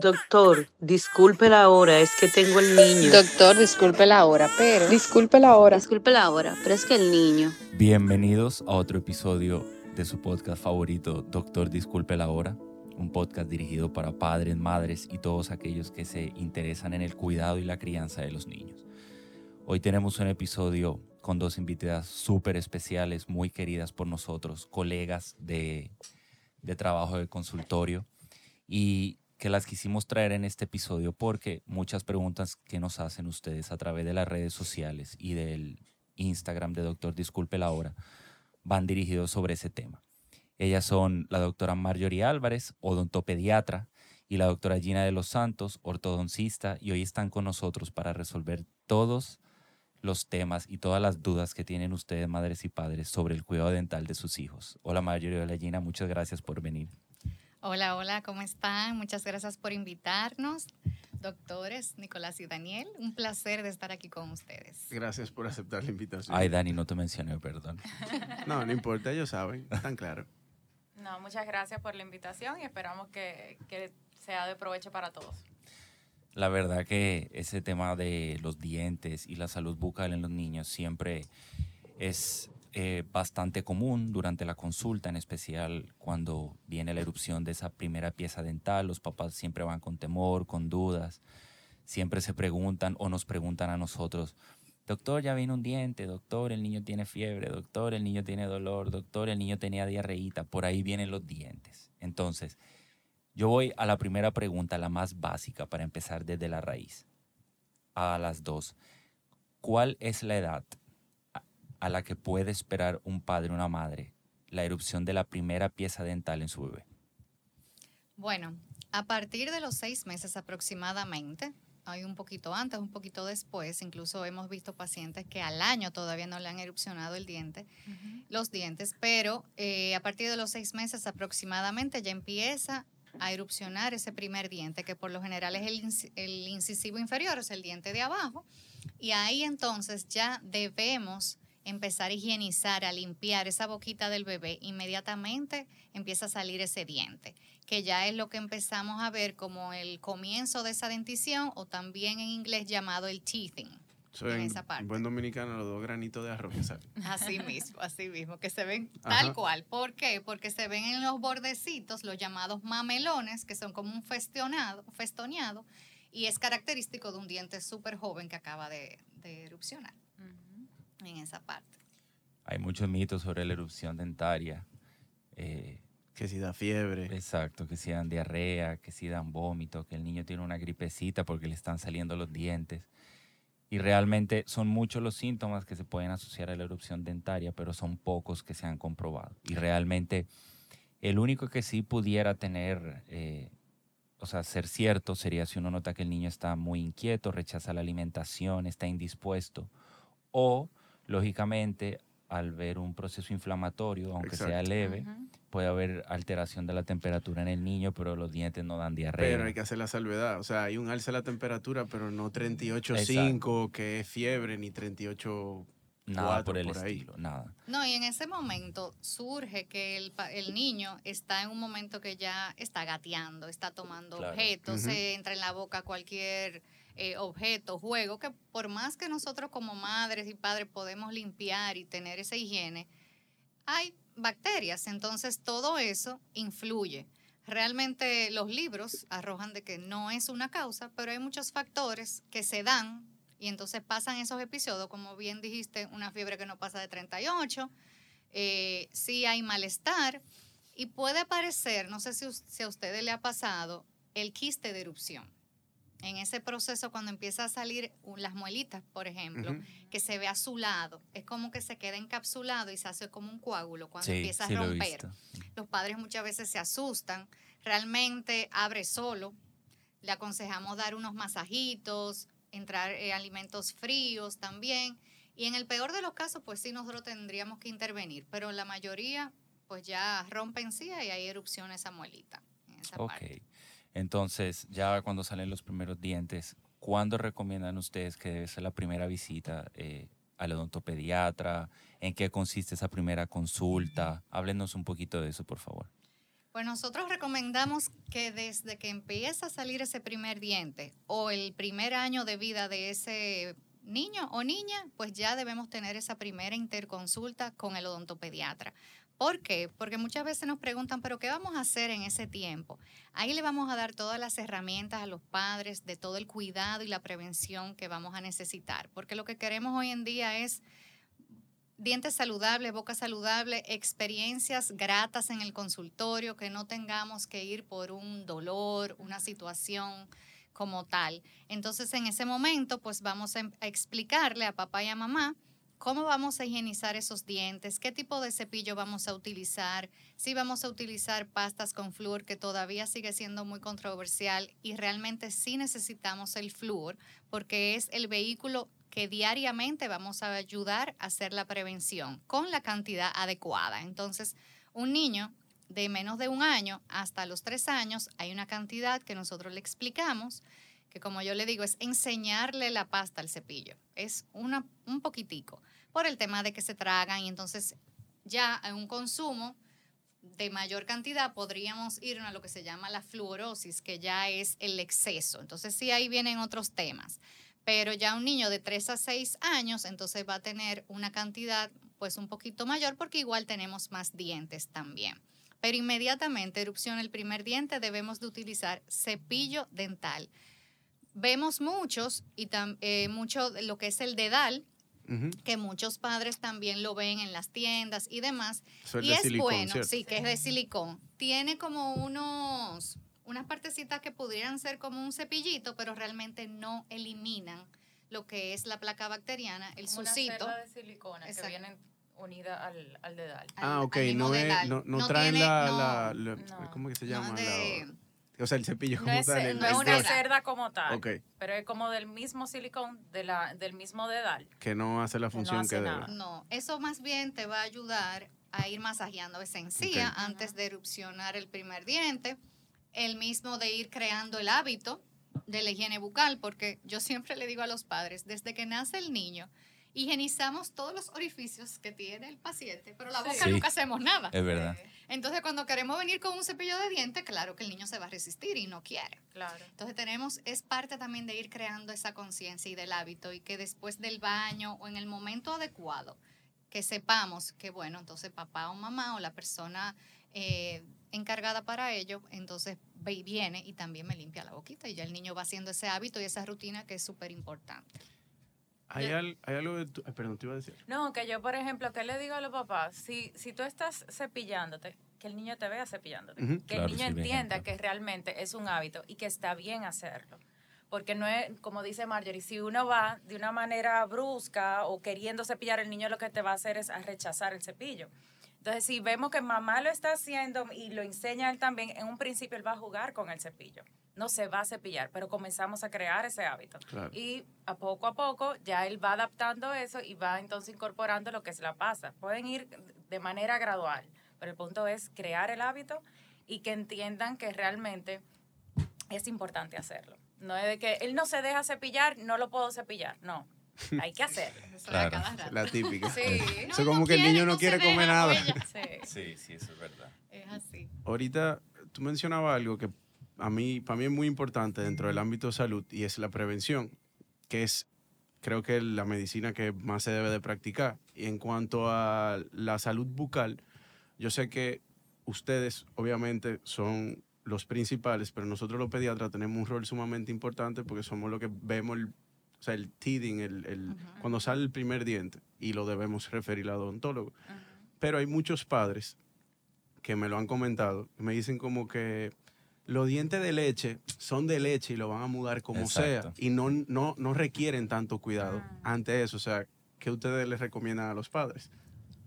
Doctor, disculpe la hora, es que tengo el niño. Doctor, disculpe la hora, pero. Disculpe la hora. Disculpe la hora, pero es que el niño. Bienvenidos a otro episodio de su podcast favorito, Doctor, disculpe la hora. Un podcast dirigido para padres, madres y todos aquellos que se interesan en el cuidado y la crianza de los niños. Hoy tenemos un episodio con dos invitadas súper especiales, muy queridas por nosotros, colegas de, de trabajo de consultorio. Y que las quisimos traer en este episodio porque muchas preguntas que nos hacen ustedes a través de las redes sociales y del Instagram de Doctor Disculpe la Hora van dirigidos sobre ese tema. Ellas son la doctora Marjorie Álvarez, odontopediatra, y la doctora Gina de los Santos, ortodoncista, y hoy están con nosotros para resolver todos los temas y todas las dudas que tienen ustedes, madres y padres, sobre el cuidado dental de sus hijos. Hola Marjorie, hola Gina, muchas gracias por venir. Hola, hola, ¿cómo están? Muchas gracias por invitarnos. Doctores Nicolás y Daniel, un placer de estar aquí con ustedes. Gracias por aceptar la invitación. Ay, Dani, no te mencioné, perdón. No, no importa, ellos saben, están claros. No, muchas gracias por la invitación y esperamos que, que sea de provecho para todos. La verdad que ese tema de los dientes y la salud bucal en los niños siempre es eh, bastante común durante la consulta, en especial cuando viene la erupción de esa primera pieza dental. Los papás siempre van con temor, con dudas, siempre se preguntan o nos preguntan a nosotros, doctor, ya viene un diente, doctor, el niño tiene fiebre, doctor, el niño tiene dolor, doctor, el niño tenía diarreíta, por ahí vienen los dientes. Entonces, yo voy a la primera pregunta, la más básica, para empezar desde la raíz, a las dos. ¿Cuál es la edad a la que puede esperar un padre o una madre la erupción de la primera pieza dental en su bebé? Bueno, a partir de los seis meses aproximadamente, hay un poquito antes, un poquito después, incluso hemos visto pacientes que al año todavía no le han erupcionado el diente, los dientes, pero eh, a partir de los seis meses aproximadamente ya empieza a erupcionar ese primer diente, que por lo general es el, el incisivo inferior, es el diente de abajo, y ahí entonces ya debemos empezar a higienizar, a limpiar esa boquita del bebé, inmediatamente empieza a salir ese diente, que ya es lo que empezamos a ver como el comienzo de esa dentición o también en inglés llamado el teething. en, esa parte. buen dominicano, los dos granitos de arroz que salen. Así mismo, así mismo, que se ven tal cual. ¿Por qué? Porque se ven en los bordecitos los llamados mamelones, que son como un festonado, festoneado, y es característico de un diente súper joven que acaba de, erupcionar en esa parte. Hay muchos mitos sobre la erupción dentaria. Eh, que si da fiebre. Exacto, que si dan diarrea, que si dan vómito, que el niño tiene una gripecita porque le están saliendo los dientes. Y realmente son muchos los síntomas que se pueden asociar a la erupción dentaria, pero son pocos que se han comprobado. Y realmente el único que sí pudiera tener, eh, o sea, ser cierto, sería si uno nota que el niño está muy inquieto, rechaza la alimentación, está indispuesto, o lógicamente, al ver un proceso inflamatorio, aunque sea leve, puede haber alteración de la temperatura en el niño, pero los dientes no dan diarrea. Pero hay que hacer la salvedad. O sea, hay un alza de la temperatura, pero no 38.5, que es fiebre, ni 38. Nada por el estilo, nada. No, y en ese momento surge que el, el, niño está en un momento que ya está gateando, está tomando objetos, se entra en la boca cualquier eh, objeto, juego, que por más que nosotros como madres y padres podemos limpiar y tener esa higiene, hay bacterias, entonces todo eso influye. Realmente los libros arrojan de que no es una causa, pero hay muchos factores que se dan y entonces pasan esos episodios, como bien dijiste, una fiebre que no pasa de 38, eh, sí hay malestar y puede aparecer, no sé si, si a ustedes le ha pasado, el quiste de erupción en ese proceso cuando empieza a salir las muelitas, por ejemplo, que se ve azulado, es como que se queda encapsulado y se hace como un coágulo cuando empieza a romper. Los padres muchas veces se asustan, realmente abre solo, le aconsejamos dar unos masajitos, entrar eh, alimentos fríos también, y en el peor de los casos, pues sí, nosotros tendríamos que intervenir, pero la mayoría, pues ya rompen sí y hay erupción esa muelita. En esa parte. Entonces, ya cuando salen los primeros dientes, ¿cuándo recomiendan ustedes que debe ser la primera visita eh, al odontopediatra? ¿En qué consiste esa primera consulta? Háblenos un poquito de eso, por favor. Pues nosotros recomendamos que desde que empieza a salir ese primer diente o el primer año de vida de ese niño o niña, pues ya debemos tener esa primera interconsulta con el odontopediatra. ¿Por qué? Porque muchas veces nos preguntan, pero ¿qué vamos a hacer en ese tiempo? Ahí le vamos a dar todas las herramientas a los padres de todo el cuidado y la prevención que vamos a necesitar, porque lo que queremos hoy en día es dientes saludables, boca saludable, experiencias gratas en el consultorio, que no tengamos que ir por un dolor, una situación como tal. Entonces, en ese momento, pues vamos a explicarle a papá y a mamá cómo vamos a higienizar esos dientes, qué tipo de cepillo vamos a utilizar, si vamos a utilizar pastas con flúor, que todavía sigue siendo muy controversial y realmente sí necesitamos el flúor porque es el vehículo que diariamente vamos a ayudar a hacer la prevención con la cantidad adecuada. Entonces, un niño de menos de un año hasta los tres años hay una cantidad que nosotros le explicamos que como yo le digo, es enseñarle la pasta al cepillo. Es una, un poquitico, por el tema de que se tragan y entonces ya en un consumo de mayor cantidad podríamos ir a lo que se llama la fluorosis, que ya es el exceso. Entonces sí, ahí vienen otros temas. Pero ya un niño de 3 a 6 años, entonces va a tener una cantidad pues un poquito mayor porque igual tenemos más dientes también. Pero inmediatamente erupción el primer diente debemos de utilizar cepillo dental vemos muchos y eh, mucho lo que es el dedal, que muchos padres también lo ven en las tiendas y demás. y es bueno, sí, que es de silicón. Tiene como unos unas partecitas que podrían ser como un cepillito, pero realmente no eliminan lo que es la placa bacteriana, el como sucito. Una de silicona que vienen unida al, al dedal. Ah, ok, no, es, no, no, traen la, ¿cómo que se llama? O sea, el cepillo como no tal. Es, no es una cerda como tal. Pero es como del mismo silicón, de la, del mismo dedal. Que no hace la función que, debe. No, eso más bien te va a ayudar a ir masajeando esa encía antes de erupcionar el primer diente. El mismo de ir creando el hábito de la higiene bucal, porque yo siempre le digo a los padres, desde que nace el niño, higienizamos todos los orificios que tiene el paciente, pero la boca nunca hacemos nada. Es verdad. Entonces, cuando queremos venir con un cepillo de dientes, claro que el niño se va a resistir y no quiere. Claro. Entonces, tenemos, es parte también de ir creando esa conciencia y del hábito y que después del baño o en el momento adecuado, que sepamos que, bueno, entonces papá o mamá o la persona eh, encargada para ello, entonces viene y también me limpia la boquita y ya el niño va haciendo ese hábito y esa rutina que es súper importante. Hay, algo de tu, perdón, te iba a decir. No, que yo, por ejemplo, ¿qué le digo a los papás? Si, si tú estás cepillándote, que el niño te vea cepillándote. Que el niño entienda que realmente es un hábito y que está bien hacerlo. Porque no es, como dice Marjorie, si uno va de una manera brusca o queriendo cepillar, el niño lo que te va a hacer es a rechazar el cepillo. Entonces, si vemos que mamá lo está haciendo y lo enseña él también, en un principio él va a jugar con el cepillo no se va a cepillar, pero comenzamos a crear ese hábito. Y a poco a poco ya él va adaptando eso y va entonces incorporando lo que se la pasa. Pueden ir de manera gradual, pero el punto es crear el hábito y que entiendan que realmente es importante hacerlo. No es de que él no se deja cepillar, no lo puedo cepillar. No, hay que hacerlo. La típica. Sí. Eso como que el niño no, quiere comer nada. Sí. sí, eso es verdad. Es así. Ahorita tú mencionabas algo que a mí, para mí es muy importante dentro del ámbito de salud y es la prevención, que es creo que la medicina que más se debe de practicar. Y en cuanto a la salud bucal, yo sé que ustedes obviamente son los principales, pero nosotros los pediatras tenemos un rol sumamente importante porque somos los que vemos el, o sea, el teething, el, el cuando sale el primer diente y lo debemos referir al odontólogo. Pero hay muchos padres que me lo han comentado, me dicen como que los dientes de leche son de leche y lo van a mudar como sea y no, no, no requieren tanto cuidado ah. ante eso. O sea, ¿qué ustedes les recomiendan a los padres?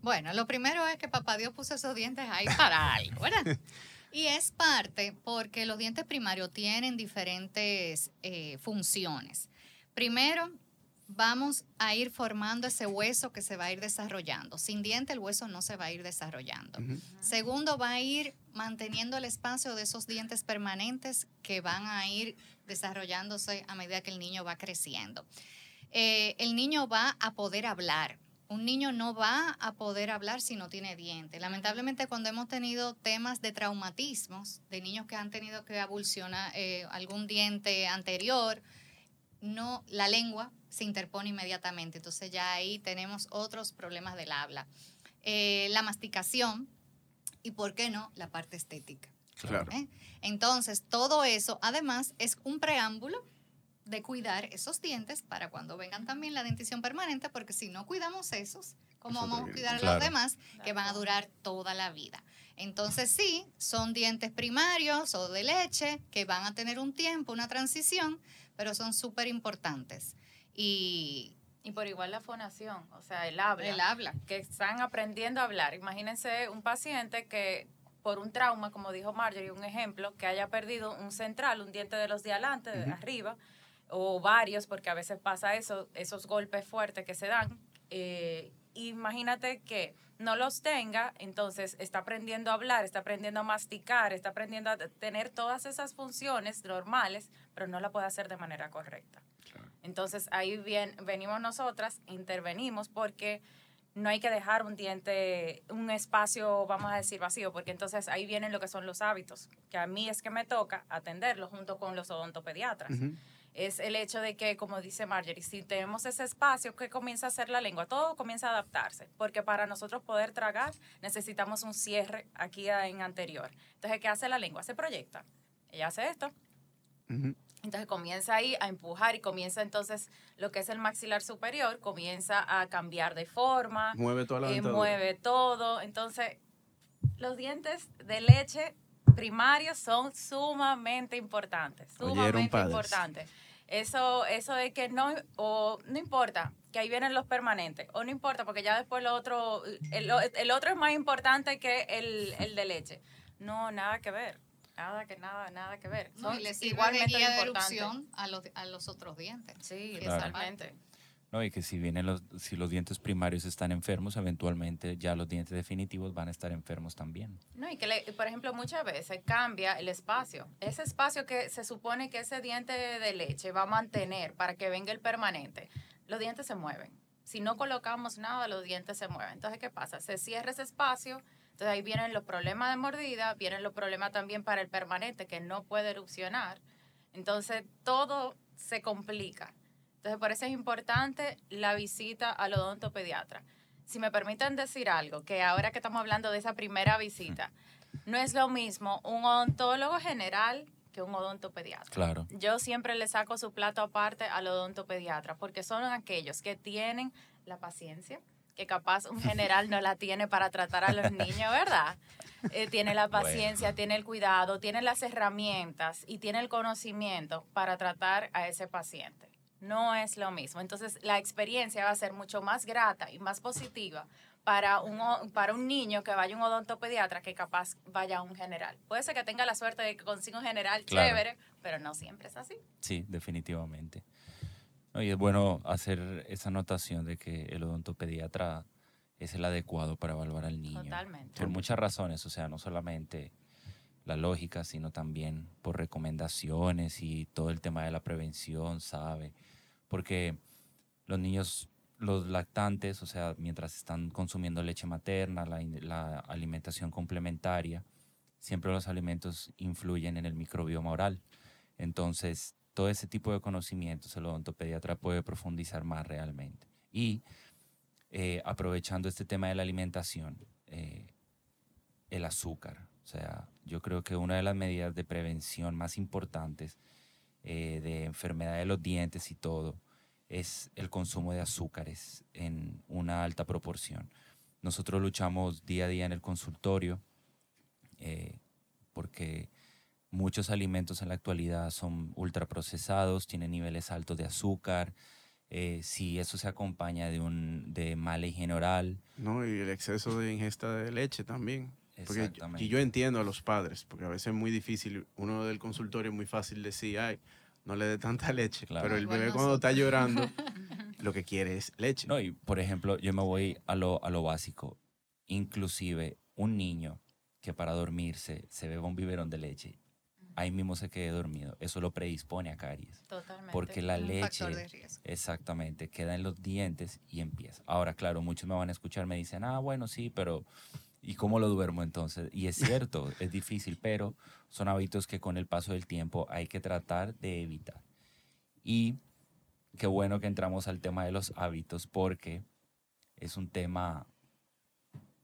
Bueno, lo primero es que papá Dios puso esos dientes ahí para algo, ¿verdad? Y es parte porque los dientes primarios tienen diferentes eh, funciones. Primero, vamos a ir formando ese hueso que se va a ir desarrollando. Sin diente el hueso no se va a ir desarrollando. Segundo, va a ir manteniendo el espacio de esos dientes permanentes que van a ir desarrollándose a medida que el niño va creciendo. Eh, el niño va a poder hablar. Un niño no va a poder hablar si no tiene dientes. Lamentablemente cuando hemos tenido temas de traumatismos, de niños que han tenido que abulsionar eh, algún diente anterior, no, la lengua se interpone inmediatamente. Entonces ya ahí tenemos otros problemas del habla. Eh, la masticación y, ¿por qué no?, la parte estética. Claro. ¿Eh? Entonces, todo eso, además, es un preámbulo de cuidar esos dientes para cuando vengan también la dentición permanente, porque si no cuidamos esos, ¿cómo vamos a cuidar a los demás que van a durar toda la vida? Entonces sí, son dientes primarios o de leche que van a tener un tiempo, una transición, pero son súper importantes. Y, y por igual la fonación, o sea, el habla. El habla. Que están aprendiendo a hablar. Imagínense un paciente que por un trauma, como dijo Marjorie, un ejemplo, que haya perdido un central, un diente de los de adelante, de arriba, o varios, porque a veces pasa eso, esos golpes fuertes que se dan. Eh, imagínate que no los tenga, entonces está aprendiendo a hablar, está aprendiendo a masticar, está aprendiendo a tener todas esas funciones normales, pero no la puede hacer de manera correcta. Entonces ahí bien, venimos nosotras, intervenimos porque no hay que dejar un diente, un espacio, vamos a decir, vacío, porque entonces ahí vienen lo que son los hábitos, que a mí es que me toca atenderlos junto con los odontopediatras es el hecho de que, como dice Marjorie, si tenemos ese espacio, ¿qué comienza a hacer la lengua? Todo comienza a adaptarse, porque para nosotros poder tragar necesitamos un cierre aquí en anterior. Entonces, ¿qué hace la lengua? Se proyecta. Ella hace esto. Entonces comienza ahí a empujar y comienza entonces lo que es el maxilar superior, comienza a cambiar de forma. Mueve toda la eh, Mueve todo. Entonces, los dientes de leche primarios son sumamente importantes, sumamente importantes. Eso, eso de que no, o no importa, que ahí vienen los permanentes, o no importa, porque ya después lo otro, el, el otro es más importante que el, el, de leche. No, nada que ver. Nada que nada, nada que ver. No, y igualmente de erupción a los, a los otros dientes. Sí, exactamente. No, y que si vienen los, si los dientes primarios están enfermos, eventualmente ya los dientes definitivos van a estar enfermos también. No, y que, por ejemplo, muchas veces cambia el espacio. Ese espacio que se supone que ese diente de leche va a mantener para que venga el permanente, los dientes se mueven. Si no colocamos nada, los dientes se mueven. Entonces, ¿qué pasa? Se cierra ese espacio, entonces ahí vienen los problemas de mordida, vienen los problemas también para el permanente que no puede erupcionar. Entonces, todo se complica. Entonces, por eso es importante la visita al odontopediatra. Si me permiten decir algo, que ahora que estamos hablando de esa primera visita, no es lo mismo un odontólogo general que un odontopediatra. Claro. Yo siempre le saco su plato aparte al odontopediatra porque son aquellos que tienen la paciencia, que capaz un general no la tiene para tratar a los niños, ¿verdad? Eh, tiene la paciencia, tiene el cuidado, tiene las herramientas y tiene el conocimiento para tratar a ese paciente no es lo mismo. Entonces, la experiencia va a ser mucho más grata y más positiva para un, para un niño que vaya a un odontopediatra que capaz vaya a un general. Puede ser que tenga la suerte de que consiga un general chévere, pero no siempre es así. Sí, definitivamente. Y es bueno hacer esa anotación de que el odontopediatra es el adecuado para evaluar al niño. Totalmente. Por muchas razones, o sea, no solamente la lógica, sino también por recomendaciones y todo el tema de la prevención, ¿sabe? porque los niños, los lactantes, o sea, mientras están consumiendo leche materna, la, alimentación complementaria, siempre los alimentos influyen en el microbioma oral. Entonces, todo ese tipo de conocimientos el odontopediatra puede profundizar más realmente. Y eh, aprovechando este tema de la alimentación, eh, el azúcar. O sea, yo creo que una de las medidas de prevención más importantes eh, de enfermedad de los dientes y todo, es el consumo de azúcares en una alta proporción. Nosotros luchamos día a día en el consultorio porque muchos alimentos en la actualidad son ultraprocesados, tienen niveles altos de azúcar. Eh, si eso se acompaña de, un, de mala higiene oral. No, y el exceso de ingesta de leche también. Porque y yo entiendo a los padres, porque a veces es muy difícil, uno del consultorio es muy fácil decir, ay, no le dé tanta leche, pero el bebé cuando está llorando, lo que quiere es leche. No, y por ejemplo, yo me voy a lo, a lo básico, inclusive un niño que para dormirse se beba un biberón de leche, ahí mismo se quede dormido. Eso lo predispone a caries. Totalmente. Porque la leche, exactamente, queda en los dientes y empieza. Ahora, claro, muchos me van a escuchar, me dicen, ah, bueno, sí, pero ¿y cómo lo duermo entonces? Y es cierto, es difícil, pero son hábitos que con el paso del tiempo hay que tratar de evitar. Y qué bueno que entramos al tema de los hábitos porque es un tema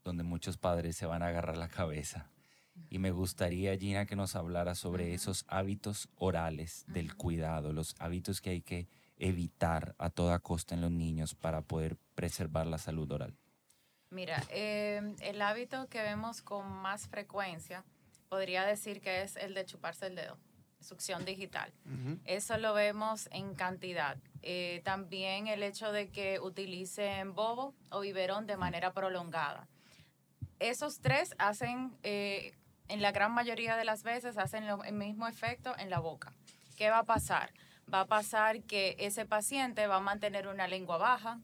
donde muchos padres se van a agarrar la cabeza y me gustaría, Gina, que nos hablara sobre esos hábitos orales del cuidado, los hábitos que hay que evitar a toda costa en los niños para poder preservar la salud oral. Mira, em, el hábito que vemos con más frecuencia podría decir que es el de chuparse el dedo, succión digital. Eso lo vemos en cantidad. Eh, también el hecho de que utilicen bobo o biberón de manera prolongada. Esos tres hacen eh, en la gran mayoría de las veces hacen el mismo efecto en la boca. ¿Qué va a pasar? Va a pasar que ese paciente va a mantener una lengua baja,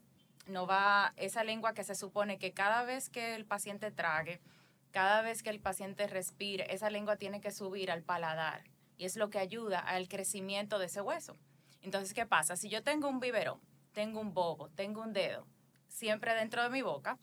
no va, esa lengua que se supone que cada vez que el paciente trague, cada vez que el paciente respire, esa lengua tiene que subir al paladar y es lo que ayuda al crecimiento de ese hueso. Entonces, ¿qué pasa? Si yo tengo un biberón, tengo un bobo, tengo un dedo, siempre dentro de mi boca,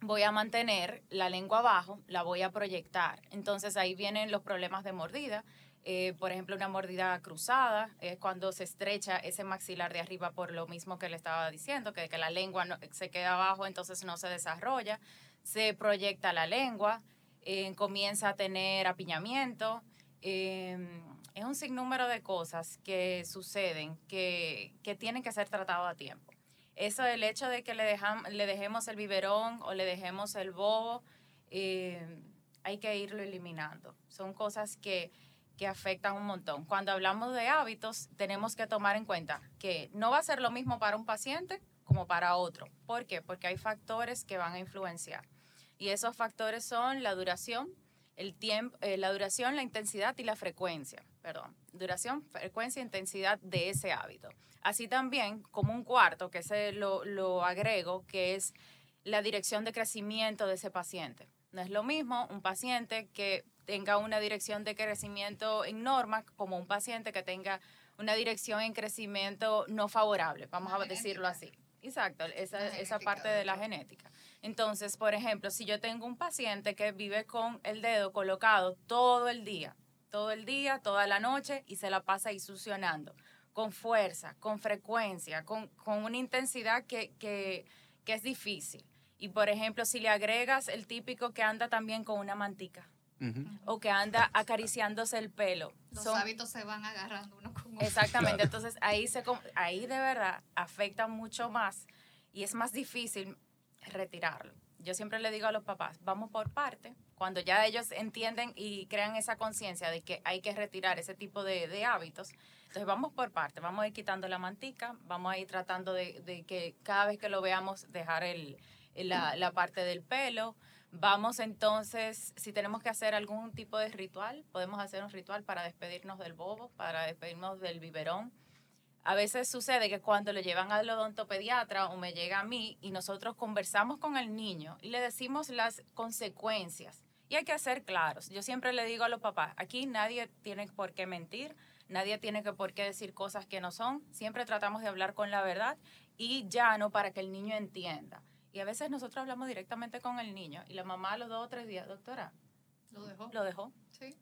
voy a mantener la lengua abajo, la voy a proyectar. Entonces ahí vienen los problemas de mordida. Eh, por ejemplo, una mordida cruzada es cuando se estrecha ese maxilar de arriba por lo mismo que le estaba diciendo, que, que la lengua se queda abajo, entonces no se desarrolla. Se proyecta la lengua, eh, comienza a tener apiñamiento. Em, es un sinnúmero de cosas que suceden que, que tienen que ser tratadas a tiempo. Eso, el hecho de que le, dejamos, le dejemos el biberón o le dejemos el bobo, eh, hay que irlo eliminando. Son cosas que, que afectan un montón. Cuando hablamos de hábitos, tenemos que tomar en cuenta que no va a ser lo mismo para un paciente como para otro. ¿Por qué? Porque hay factores que van a influenciar. Y esos factores son la duración, el tiempo, eh, la duración, la intensidad y la frecuencia. Perdón, duración, frecuencia e intensidad de ese hábito. Así también como un cuarto, que se lo, lo agrego, que es la dirección de crecimiento de ese paciente. No es lo mismo un paciente que tenga una dirección de crecimiento en norma como un paciente que tenga una dirección en crecimiento no favorable, vamos a decirlo así. Exacto, esa, esa parte de la genética. Entonces, por ejemplo, si yo tengo un paciente que vive con el dedo colocado todo el día, todo el día, toda la noche y se la pasa ahí succionando con fuerza, con frecuencia, con, una intensidad que, es difícil. Y por ejemplo, si le agregas el típico que anda también con una mantica. O que anda acariciándose el pelo. Los hábitos se van agarrando uno con otro. Exactamente. Entonces ahí, se, ahí de verdad afecta mucho más y es más difícil retirarlo. Yo siempre le digo a los papás, vamos por parte. Cuando ya ellos entienden y crean esa conciencia de que hay que retirar ese tipo de, de hábitos, entonces vamos por partes, vamos a ir quitando la mantica, vamos a ir tratando de, que cada vez que lo veamos dejar el, la, la, parte del pelo. Vamos entonces, si tenemos que hacer algún tipo de ritual, podemos hacer un ritual para despedirnos del bobo, para despedirnos del biberón. A veces sucede que cuando lo llevan al odontopediatra o me llega a mí y nosotros conversamos con el niño y le decimos las consecuencias. Y hay que ser claros. Yo siempre le digo a los papás, aquí nadie tiene por qué mentir, Nadie tiene que por qué decir cosas que no son. Siempre tratamos de hablar con la verdad y llano para que el niño entienda. Y a veces nosotros hablamos directamente con el niño y la mamá a los dos o tres días, doctora. Lo dejó. Lo dejó. Sí.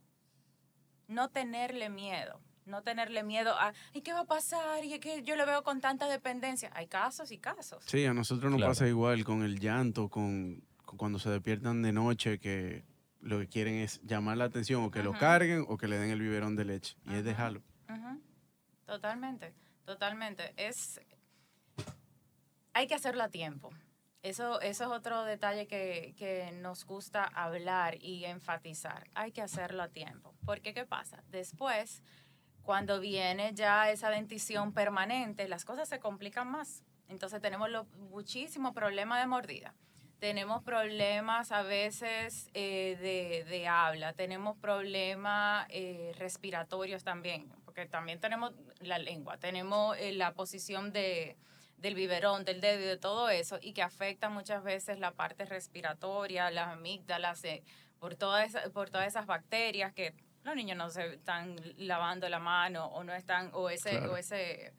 No tenerle miedo. No tenerle miedo a, ¿y qué va a pasar? Y es que yo lo veo con tanta dependencia. Hay casos y casos. Sí, a nosotros nos pasa igual con el llanto, con, con cuando se despiertan de noche, que lo que quieren es llamar la atención o que lo carguen o que le den el biberón de leche. Y es dejarlo. Totalmente, totalmente. Es, hay que hacerlo a tiempo. Eso, eso es otro detalle que, que, nos gusta hablar y enfatizar. Hay que hacerlo a tiempo. Porque, ¿qué pasa? Después, cuando viene ya esa dentición permanente, las cosas se complican más. Entonces tenemos lo, muchísimo problema de mordida. Tenemos problemas a veces eh, de, habla, tenemos problemas eh, respiratorios también, porque también tenemos la lengua, tenemos eh, la posición de, del biberón, del dedo y de todo eso, y que afecta muchas veces la parte respiratoria, las amígdalas, por, todas por todas esas bacterias que los niños no se están lavando la mano o no están, o ese, o ese,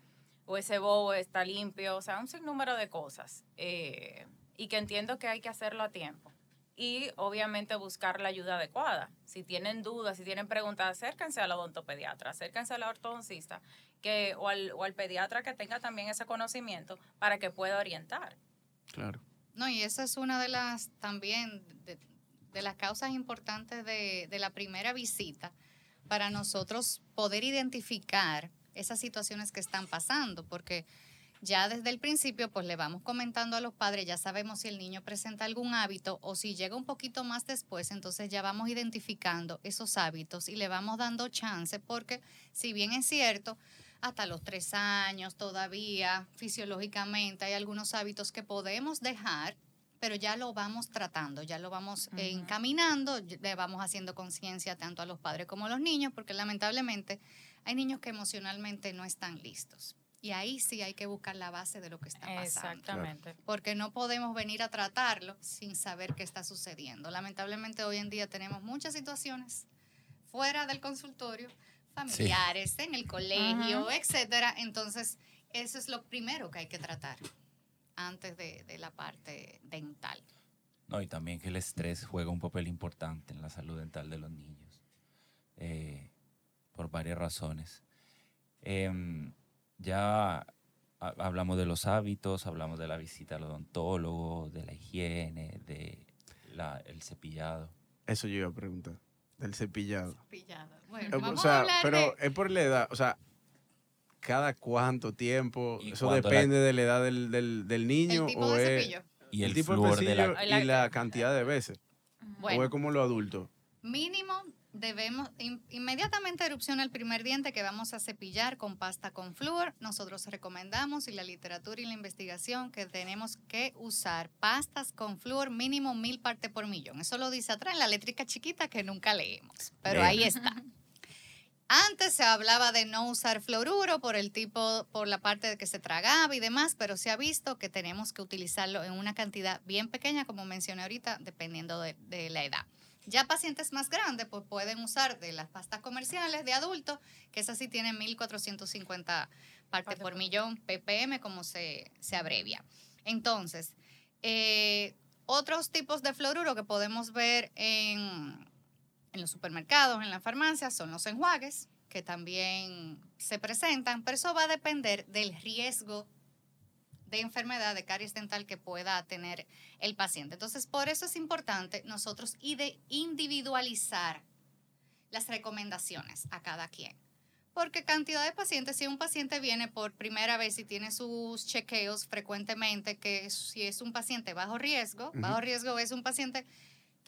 o ese bobo está limpio, o sea, un sinnúmero de cosas. Eh, y que entiendo que hay que hacerlo a tiempo. Y obviamente buscar la ayuda adecuada. Si tienen dudas, si tienen preguntas, acérquense al odontopediatra, acérquense al ortodoncista que, o, al, o al pediatra que tenga también ese conocimiento para que pueda orientar. Claro. No, y esa es una de las también de, de las causas importantes de, de la primera visita para nosotros poder identificar esas situaciones que están pasando, porque ya desde el principio pues le vamos comentando a los padres, ya sabemos si el niño presenta algún hábito o si llega un poquito más después, entonces ya vamos identificando esos hábitos y le vamos dando chance porque si bien es cierto, hasta los tres años todavía fisiológicamente hay algunos hábitos que podemos dejar pero ya lo vamos tratando, ya lo vamos encaminando, le vamos haciendo conciencia tanto a los padres como a los niños, porque lamentablemente hay niños que emocionalmente no están listos. Y ahí sí hay que buscar la base de lo que está pasando. Exactamente. Porque no podemos venir a tratarlo sin saber qué está sucediendo. Lamentablemente hoy en día tenemos muchas situaciones fuera del consultorio, familiares, en el colegio, etcétera. Entonces, eso es lo primero que hay que tratar antes de, la parte dental. No, y también que el estrés juega un papel importante en la salud dental de los niños, eh, por varias razones. Em, ya hablamos de los hábitos, hablamos de la visita al odontólogo, de la higiene, de el cepillado. Eso yo iba a preguntar, del cepillado. Cepillado. Bueno, eh, vamos a hablar pero es por la edad, o sea, cada cuánto tiempo? ¿Eso depende de la edad del, del, del niño? El tipo o de cepillo. Y el, tipo de cepillo y la cantidad de veces. ¿O es como los adultos? Mínimo debemos, inmediatamente erupciona el primer diente que vamos a cepillar con pasta con flúor. Nosotros recomendamos, y la literatura y la investigación, que tenemos que usar pastas con flúor mínimo mil partes por millón. Eso lo dice atrás en la letrica chiquita que nunca leemos, pero ahí está. Antes se hablaba de no usar fluoruro por el tipo, por la parte de que se tragaba y demás, pero se ha visto que tenemos que utilizarlo en una cantidad bien pequeña, como mencioné ahorita, dependiendo de, la edad. Ya pacientes más grandes pues pueden usar de las pastas comerciales de adultos, que esas sí tienen 1450 partes por millón, ppm, como se, abrevia. Entonces, eh, otros tipos de fluoruro que podemos ver en, en los supermercados, en las farmacias, son los enjuagues, que también se presentan, pero eso va a depender del riesgo de enfermedad de caries dental que pueda tener el paciente. Entonces, por eso es importante nosotros individualizar las recomendaciones a cada quien. Porque cantidad de pacientes, si un paciente viene por primera vez y tiene sus chequeos frecuentemente, que si es un paciente bajo riesgo, bajo riesgo es un paciente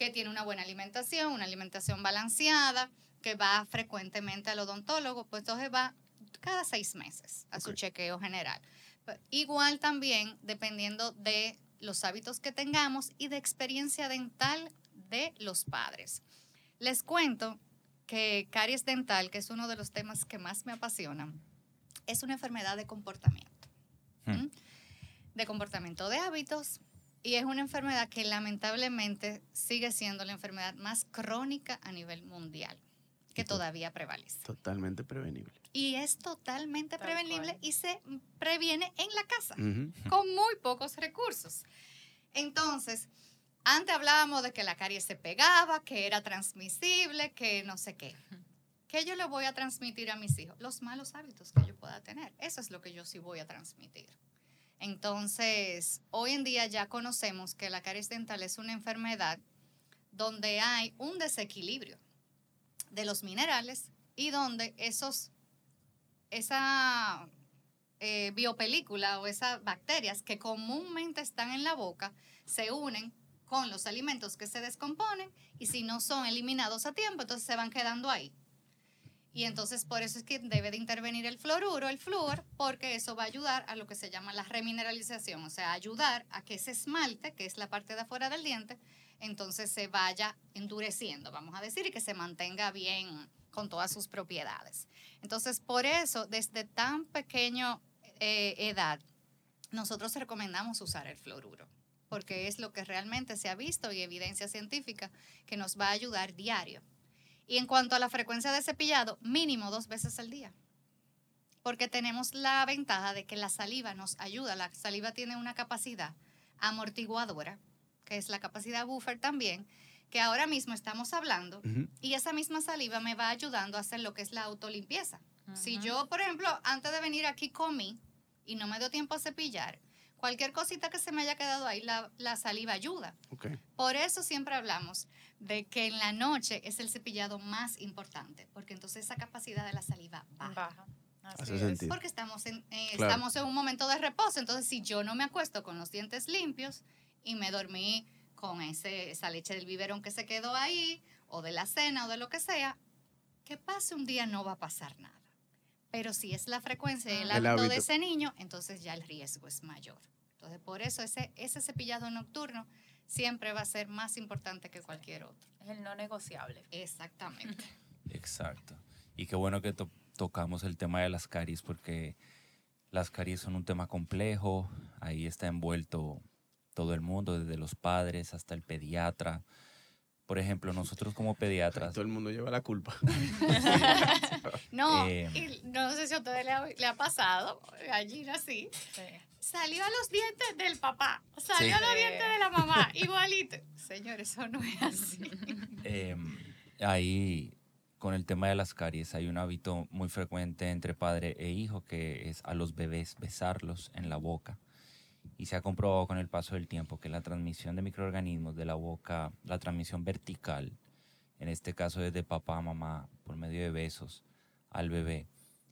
que tiene una buena alimentación, una alimentación balanceada, que va frecuentemente al odontólogo, pues entonces va cada seis meses a su chequeo general. Igual también dependiendo de los hábitos que tengamos y de experiencia dental de los padres. Les cuento que caries dental, que es uno de los temas que más me apasionan, es una enfermedad de comportamiento. Hmm. De comportamiento de hábitos, y es una enfermedad que lamentablemente sigue siendo la enfermedad más crónica a nivel mundial, que todavía prevalece. Totalmente prevenible. Y es totalmente prevenible y se previene en la casa, con muy pocos recursos. Entonces, antes hablábamos de que la caries se pegaba, que era transmisible, que no sé qué. ¿Qué yo le voy a transmitir a mis hijos? Los malos hábitos que yo pueda tener. Eso es lo que yo sí voy a transmitir. Entonces, hoy en día ya conocemos que la caries dental es una enfermedad donde hay un desequilibrio de los minerales y donde esos, esa eh, biopelícula o esas bacterias que comúnmente están en la boca se unen con los alimentos que se descomponen y si no son eliminados a tiempo, entonces se van quedando ahí. Y entonces por eso es que debe de intervenir el fluoruro, el flúor, porque eso va a ayudar a lo que se llama la remineralización, o sea, ayudar a que ese esmalte, que es la parte de afuera del diente, entonces se vaya endureciendo, vamos a decir, y que se mantenga bien con todas sus propiedades. Entonces, por eso, desde tan pequeño eh, edad, nosotros recomendamos usar el fluoruro, porque es lo que realmente se ha visto y evidencia científica que nos va a ayudar diario Y en cuanto a la frecuencia de cepillado, mínimo dos veces al día. Porque tenemos la ventaja de que la saliva nos ayuda. La saliva tiene una capacidad amortiguadora, que es la capacidad buffer también, que ahora mismo estamos hablando, y esa misma saliva me va ayudando a hacer lo que es la autolimpieza. Si yo, por ejemplo, antes de venir aquí comí y no me dio tiempo a cepillar, cualquier cosita que se me haya quedado ahí, la, saliva ayuda. Por eso siempre hablamos de que en la noche es el cepillado más importante, porque entonces esa capacidad de la saliva baja. Porque estamos en, eh, estamos en un momento de reposo, entonces si yo no me acuesto con los dientes limpios y me dormí con ese, esa leche del biberón que se quedó ahí, o de la cena, o de lo que sea, que pase un día no va a pasar nada. Pero si es la frecuencia y el, hábito, de ese niño, entonces ya el riesgo es mayor. Entonces, por eso ese, ese cepillado nocturno siempre va a ser más importante que cualquier otro. Es el no negociable. Exactamente. Exacto. Y qué bueno que tocamos el tema de las caries, porque las caries son un tema complejo, ahí está envuelto todo el mundo, desde los padres hasta el pediatra. Por ejemplo, nosotros como pediatras... Todo el mundo lleva la culpa. no, eh, no sé si a ustedes le ha, pasado, allí así. Salió a los dientes del papá, salió a los dientes de la mamá, igualito. Señor, eso no es así. Em, ahí, con el tema de las caries, hay un hábito muy frecuente entre padre e hijo que es a los bebés besarlos en la boca y se ha comprobado con el paso del tiempo que la transmisión de microorganismos de la boca, la transmisión vertical, en este caso desde papá a mamá por medio de besos al bebé,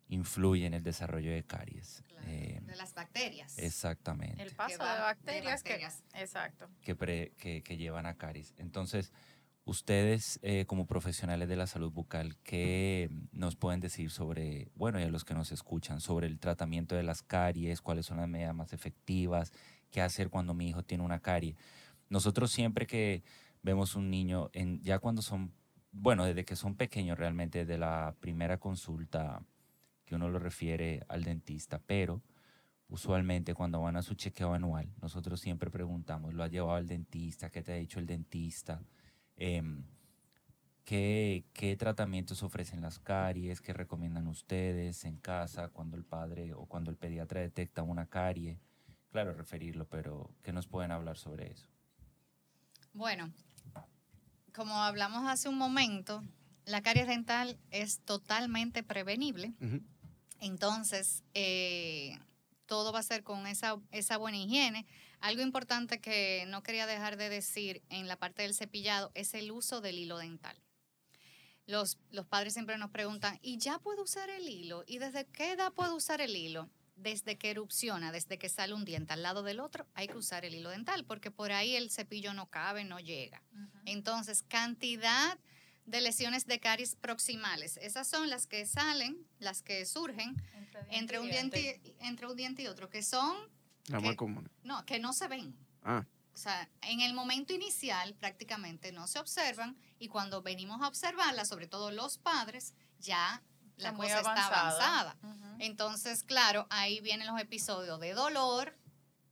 influye en el desarrollo de caries. Eh, de las bacterias. Exactamente. El paso de bacterias, Que, exacto. Que, que, llevan a caries. Entonces, Ustedes, eh, como profesionales de la salud bucal, ¿qué nos pueden decir sobre, bueno, y a los que nos escuchan, sobre el tratamiento de las caries, cuáles son las medidas más efectivas, qué hacer cuando mi hijo tiene una carie? Nosotros siempre que vemos un niño, en, ya cuando son, bueno, desde que son pequeños realmente, desde la primera consulta que uno lo refiere al dentista, pero usualmente cuando van a su chequeo anual, nosotros siempre preguntamos, ¿lo ha llevado al dentista? ¿Qué te ha dicho el dentista? Em, ¿qué, tratamientos ofrecen las caries? ¿Qué recomiendan ustedes en casa cuando el padre o cuando el pediatra detecta una carie? Claro, referirlo, pero ¿qué nos pueden hablar sobre eso? Bueno, como hablamos hace un momento, la caries dental es totalmente prevenible. Entonces, eh, todo va a ser con esa, esa buena higiene. Algo importante que no quería dejar de decir en la parte del cepillado es el uso del hilo dental. Los, los padres siempre nos preguntan, ¿y ya puedo usar el hilo? ¿Y desde qué edad puedo usar el hilo? Desde que erupciona, desde que sale un diente al lado del otro, hay que usar el hilo dental, porque por ahí el cepillo no cabe, no llega. Entonces, cantidad de lesiones de caries proximales. Esas son las que salen, las que surgen entre, un, diente, entre un diente y otro, que son no, que no se ven. Ah. O sea, en el momento inicial prácticamente no se observan y cuando venimos a observarla, sobre todo los padres, ya la cosa está avanzada. Entonces, claro, ahí vienen los episodios de dolor,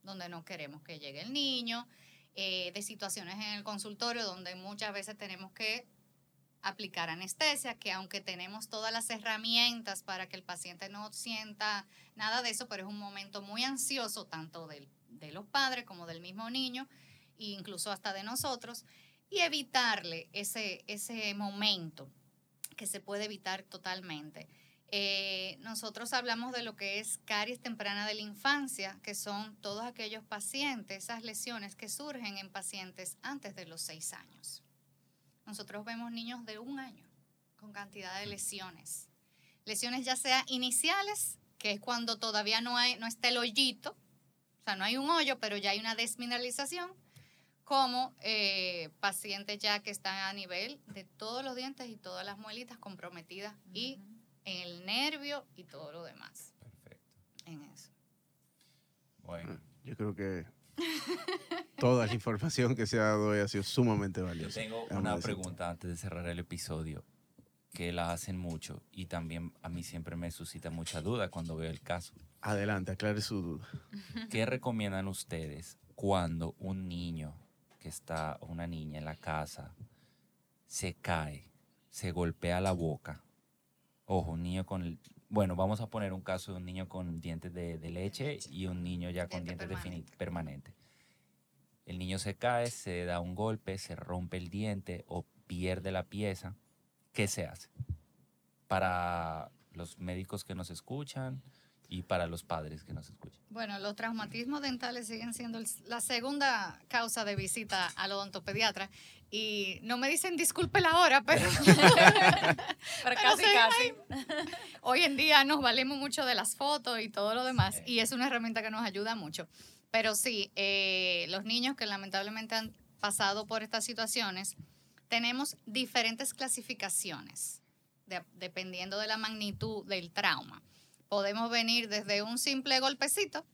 donde no queremos que llegue el niño, eh, de situaciones en el consultorio donde muchas veces tenemos que aplicar anestesia, que aunque tenemos todas las herramientas para que el paciente no sienta nada de eso, pero es un momento muy ansioso tanto de los padres como del mismo niño e incluso hasta de nosotros, y evitarle ese, ese momento que se puede evitar totalmente. Eh, nosotros hablamos de lo que es caries temprana de la infancia, que son todos aquellos pacientes, esas lesiones que surgen en pacientes antes de los seis años. Nosotros vemos niños de un año con cantidad de lesiones. Lesiones ya sea iniciales, que es cuando todavía no, hay, no está el hoyito, o sea, no hay un hoyo, pero ya hay una desmineralización, como eh, pacientes ya que están a nivel de todos los dientes y todas las muelitas comprometidas y en el nervio y todo lo demás. Perfecto. En eso. Bueno. Yo creo que Toda la información que se ha dado hoy ha sido sumamente valiosa. Yo tengo una pregunta antes de cerrar el episodio que la hacen mucho y también a mí siempre me suscita mucha duda cuando veo el caso. Adelante, aclare su duda. ¿Qué recomiendan ustedes cuando un niño que está, una niña en la casa, se cae, se golpea la boca. Ojo, un niño con... Bueno, vamos a poner un caso de un niño con dientes de, leche y un niño ya con dientes permanentes. El niño se cae, se da un golpe, se rompe el diente o pierde la pieza. ¿Qué se hace? Para los médicos que nos escuchan, y para los padres que nos escuchan? Bueno, los traumatismos dentales siguen siendo la segunda causa de visita al odontopediatra y no me dicen disculpe la hora, pero, pero casi, casi. Hoy en día nos valemos mucho de las fotos y todo lo demás y es una herramienta que nos ayuda mucho. Pero sí, eh, los niños que lamentablemente han pasado por estas situaciones, tenemos diferentes clasificaciones dependiendo de la magnitud del trauma podemos venir desde un simple golpecito,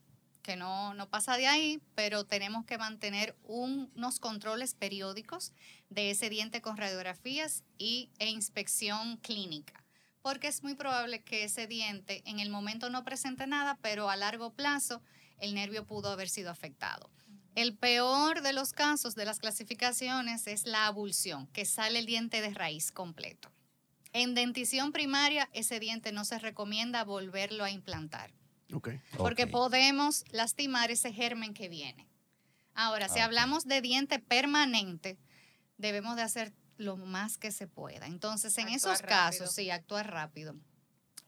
que no, pasa de ahí, pero tenemos que mantener unos controles periódicos de ese diente con radiografías y, e inspección clínica, porque es muy probable que ese diente en el momento no presente nada, pero a largo plazo el nervio pudo haber sido afectado. El peor de los casos de las clasificaciones es la abulsión, que sale el diente de raíz completo. En dentición primaria, ese diente no se recomienda volverlo a implantar. Porque podemos lastimar ese germen que viene. Ahora, si hablamos de diente permanente, debemos de hacer lo más que se pueda. Entonces, en esos casos, sí, actuar rápido.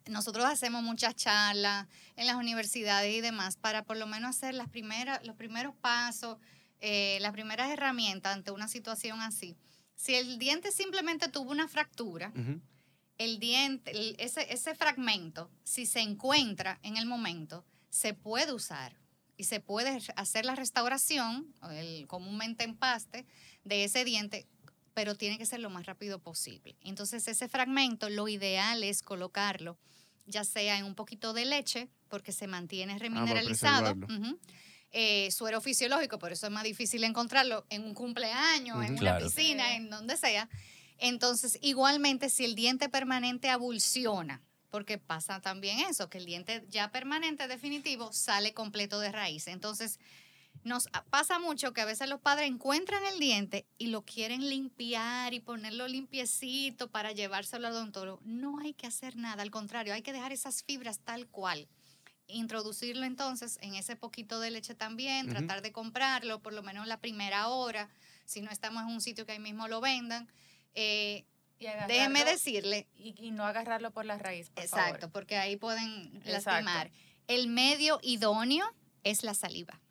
Nosotros hacemos muchas charlas en las universidades y demás para por lo menos hacer las primeras, los primeros pasos, eh, las primeras herramientas ante una situación así. Si el diente simplemente tuvo una fractura, el diente, ese, ese fragmento, si se encuentra en el momento, se puede usar y se puede hacer la restauración, el comúnmente empaste, de ese diente, pero tiene que ser lo más rápido posible. Entonces ese fragmento, lo ideal es colocarlo ya sea en un poquito de leche, porque se mantiene ah, remineralizado. Eh, suero fisiológico, por eso es más difícil encontrarlo en un cumpleaños, en una piscina, en donde sea. Entonces, igualmente, si el diente permanente abulsiona, porque pasa también eso, que el diente ya permanente definitivo sale completo de raíz. Entonces, nos pasa mucho que a veces los padres encuentran el diente y lo quieren limpiar y ponerlo limpiecito para llevárselo al odontólogo. No hay que hacer nada, al contrario, hay que dejar esas fibras tal cual. Introducirlo entonces en ese poquito de leche también, tratar de comprarlo por lo menos la primera hora, si no estamos en un sitio que ahí mismo lo vendan eh, déjeme decirle. Y, no agarrarlo por la raíz. exacto, porque ahí pueden lastimar. El medio idóneo es la saliva,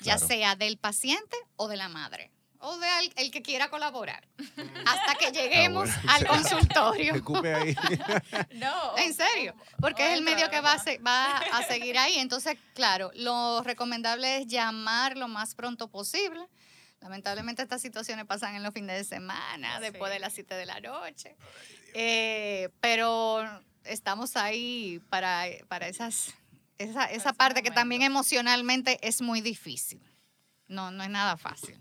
ya sea del paciente o de la madre o de el que quiera colaborar, hasta que lleguemos al consultorio. ahí. no. En serio, porque es el medio que va a, va a seguir ahí. Entonces, claro, lo recomendable es llamar lo más pronto posible Lamentablemente estas situaciones pasan en los fines de semana, después de las 7 de la noche. Eh, pero estamos ahí para, para esas, esa, esa parte que también emocionalmente es muy difícil. No, no es nada fácil.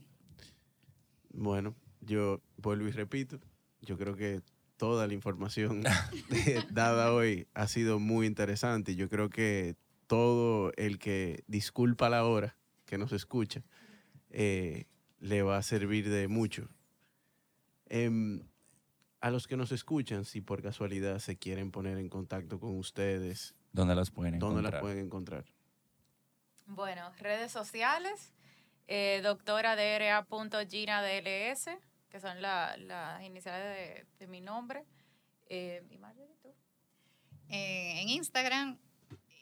Bueno, yo vuelvo y repito, yo creo que toda la información dada hoy ha sido muy interesante y yo creo que todo el que disculpa la hora que nos escucha, eh, le va a servir de mucho. Em, a los que nos escuchan, si por casualidad se quieren poner en contacto con ustedes, ¿dónde las pueden encontrar? ¿Dónde las pueden encontrar? Bueno, redes sociales, eh, doctora DLS, que son las iniciales de, mi nombre. Eh, ¿Y eh, en Instagram,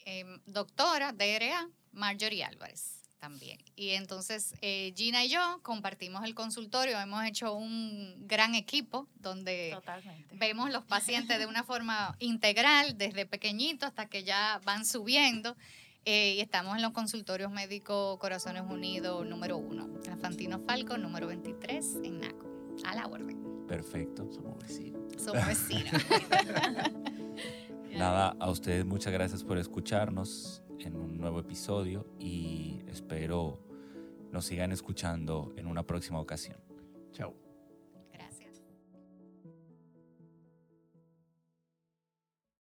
em, doctora DRA Marjorie Álvarez también. Y entonces eh, Gina y yo compartimos el consultorio, hemos hecho un gran equipo donde vemos los pacientes de una forma integral, desde pequeñito hasta que ya van subiendo. Eh, y estamos en los consultorios médicos Corazones Unidos número uno, Fantino Falco número 23 en NACO. A la orden. Perfecto, somos vecinos. Somos vecinos. Nada, a ustedes muchas gracias por escucharnos en un nuevo episodio y espero nos sigan escuchando en una próxima ocasión. Chao.